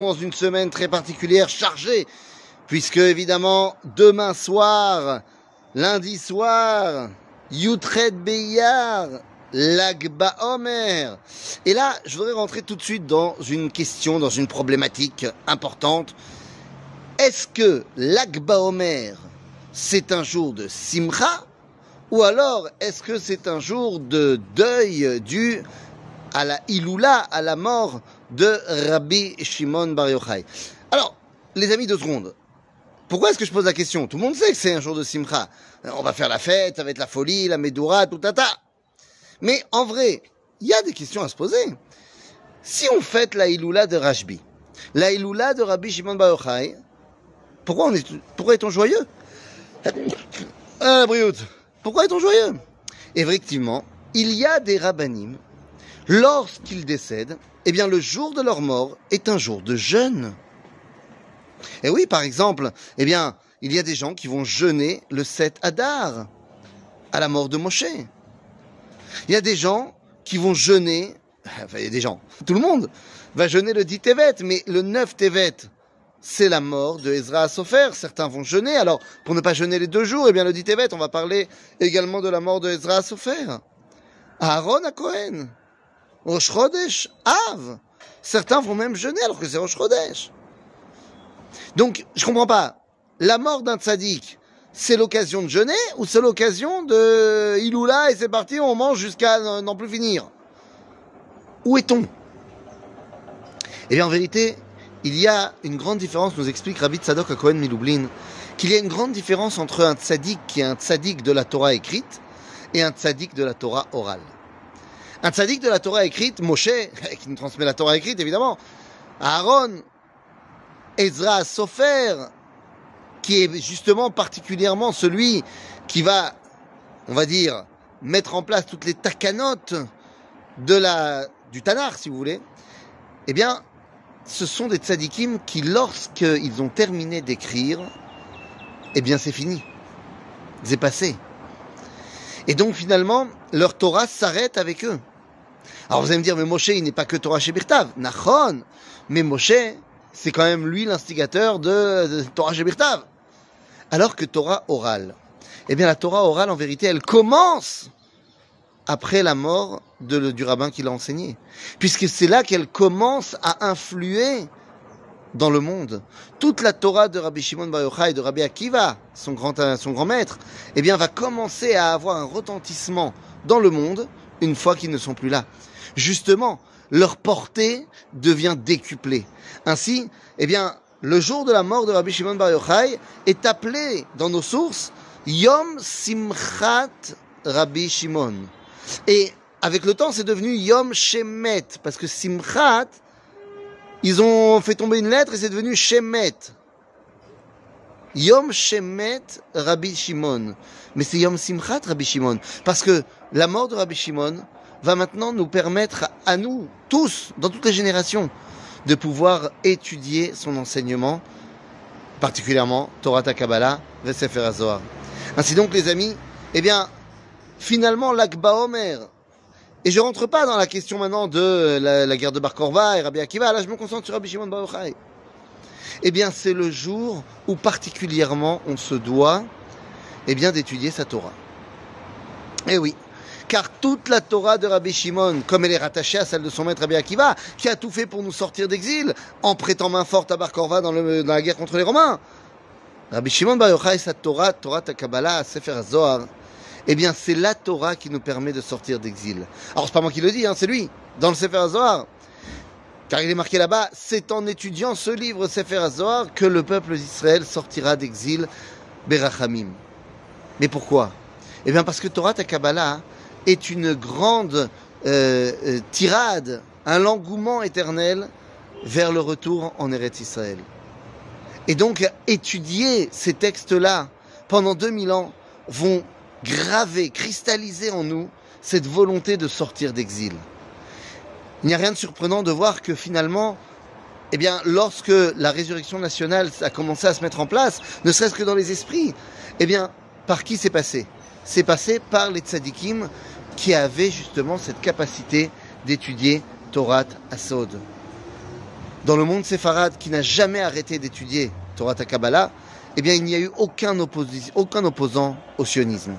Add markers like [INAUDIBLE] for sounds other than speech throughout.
dans une semaine très particulière, chargée, puisque évidemment, demain soir, lundi soir, Yutred Beyar, l'Agba Omer. Et là, je voudrais rentrer tout de suite dans une question, dans une problématique importante. Est-ce que l'Agba Omer, c'est un jour de Simcha, ou alors est-ce que c'est un jour de deuil dû à la Iloula, à la mort de Rabbi Shimon Bar Yochai. Alors, les amis, deux secondes. Pourquoi est-ce que je pose la question? Tout le monde sait que c'est un jour de Simcha. On va faire la fête, ça va être la folie, la Medoura, tout tata. Mais en vrai, il y a des questions à se poser. Si on fête la Iloula de Rashbi, la Iloula de Rabbi Shimon Bar Yochai, pourquoi, on est, pourquoi est-on joyeux? Ah, la Pourquoi est-on joyeux? Effectivement, il y a des rabbinim lorsqu'ils décèdent, eh bien le jour de leur mort est un jour de jeûne. Et oui, par exemple, eh bien, il y a des gens qui vont jeûner le 7 Adar à la mort de Moshe. Il y a des gens qui vont jeûner, [LAUGHS] enfin, il y a des gens, tout le monde va jeûner le 10 Tevet, mais le 9 Tevet, c'est la mort de Ezra Sofer. Certains vont jeûner. Alors, pour ne pas jeûner les deux jours, eh bien, le 10 Tevet, on va parler également de la mort de Ezra Sofer. Aaron à Cohen. Rosh Chodesh, Av. Certains vont même jeûner alors que c'est Rosh. Donc, je comprends pas. La mort d'un tzaddik, c'est l'occasion de jeûner ou c'est l'occasion de Iloula et c'est parti, on mange jusqu'à n'en plus finir? Où est-on? Eh bien, en vérité, il y a une grande différence, nous explique Rabbi Tzadok à Cohen Miloublin, qu'il y a une grande différence entre un tzaddik qui est un tzaddik de la Torah écrite et un tzaddik de la Torah orale. Un tzaddik de la Torah écrite, Moshe, [LAUGHS] qui nous transmet la Torah écrite évidemment, Aaron, Ezra Sofer, qui est justement particulièrement celui qui va, on va dire, mettre en place toutes les takanotes de la, du Tanar, si vous voulez, eh bien, ce sont des tzadikim qui, lorsqu'ils ont terminé d'écrire, eh bien, c'est fini. C'est passé. Et donc, finalement, leur Torah s'arrête avec eux. Alors vous allez me dire, mais Moshe, il n'est pas que Torah chez Birtav. Nachon, mais Moshe, c'est quand même lui l'instigateur de, Torah chez Birtav. Alors que Torah orale, eh bien la Torah orale, en vérité, elle commence après la mort de, du rabbin qui l'a enseigné. Puisque c'est là qu'elle commence à influer dans le monde. Toute la Torah de Rabbi Shimon Bar Yochai et de Rabbi Akiva, son grand, son grand maître, eh bien, va commencer à avoir un retentissement dans le monde une fois qu'ils ne sont plus là. Justement, leur portée devient décuplée. Ainsi, eh bien, le jour de la mort de Rabbi Shimon Bar Yochai est appelé dans nos sources Yom Simchat Rabbi Shimon. Et avec le temps, c'est devenu Yom Shemet, parce que Simchat, ils ont fait tomber une lettre et c'est devenu Shemet. Yom Shemet Rabbi Shimon. Mais c'est Yom Simchat Rabbi Shimon. Parce que la mort de Rabbi Shimon va maintenant nous permettre à nous, tous, dans toutes les générations, de pouvoir étudier son enseignement, particulièrement Torah Kabbalah, Vesefer HaZohar. Ainsi donc, les amis, eh bien, finalement, l'Akba Omer, et je rentre pas dans la question maintenant de la, guerre de Bar Korva et Rabbi Akiva, là je me concentre sur Rabbi Shimon Bar Yochai. Eh bien, c'est le jour où particulièrement on se doit, eh bien, d'étudier sa Torah. Eh oui, car toute la Torah de Rabbi Shimon, comme elle est rattachée à celle de son maître Rabbi Akiva, qui a tout fait pour nous sortir d'exil, en prêtant main forte à Bar Korva dans, la guerre contre les Romains. Rabbi Shimon Bar Yochai, sa Torah, Torah Takabala, Sefer Zohar, eh bien, c'est la Torah qui nous permet de sortir d'exil. Alors, c'est pas moi qui le dis, hein, c'est lui, dans le Sefer Zohar. Car il est marqué là-bas, c'est en étudiant ce livre Sefer Zohar que le peuple d'Israël sortira d'exil Berachamim. Mais pourquoi? Eh bien, parce que Torah Takabala est une grande euh, euh, tirade, un engouement éternel vers le retour en Eretz Israël. Et donc, étudier ces textes-là pendant 2000 ans vont graver, cristalliser en nous cette volonté de sortir d'exil. Il n'y a rien de surprenant de voir que finalement, eh lorsque la résurrection nationale a commencé à se mettre en place, ne serait-ce que dans les esprits, eh par qui c'est passé? C'est passé par les tzadikim qui avaient justement cette capacité d'étudier Torah Asod. Dans le monde séfarade qui n'a jamais arrêté d'étudier Torah Kabbalah, eh il n'y a eu aucun opposant au sionisme.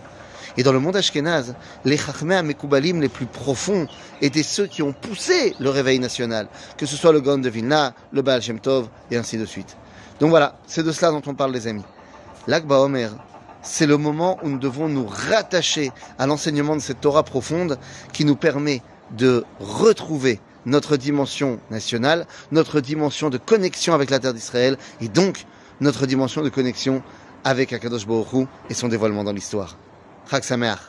Et dans le monde ashkénaze, les Chachmei Mekoubalim les plus profonds étaient ceux qui ont poussé le réveil national, que ce soit le Gaon de Vilna, le Baal Shem Tov, et ainsi de suite. Donc voilà, c'est de cela dont on parle, les amis. L'Akba Omer, c'est le moment où nous devons nous rattacher à l'enseignement de cette Torah profonde qui nous permet de retrouver notre dimension nationale, notre dimension de connexion avec la terre d'Israël et donc notre dimension de connexion avec Akadosh Baruch et son dévoilement dans l'histoire. Chag Sameach.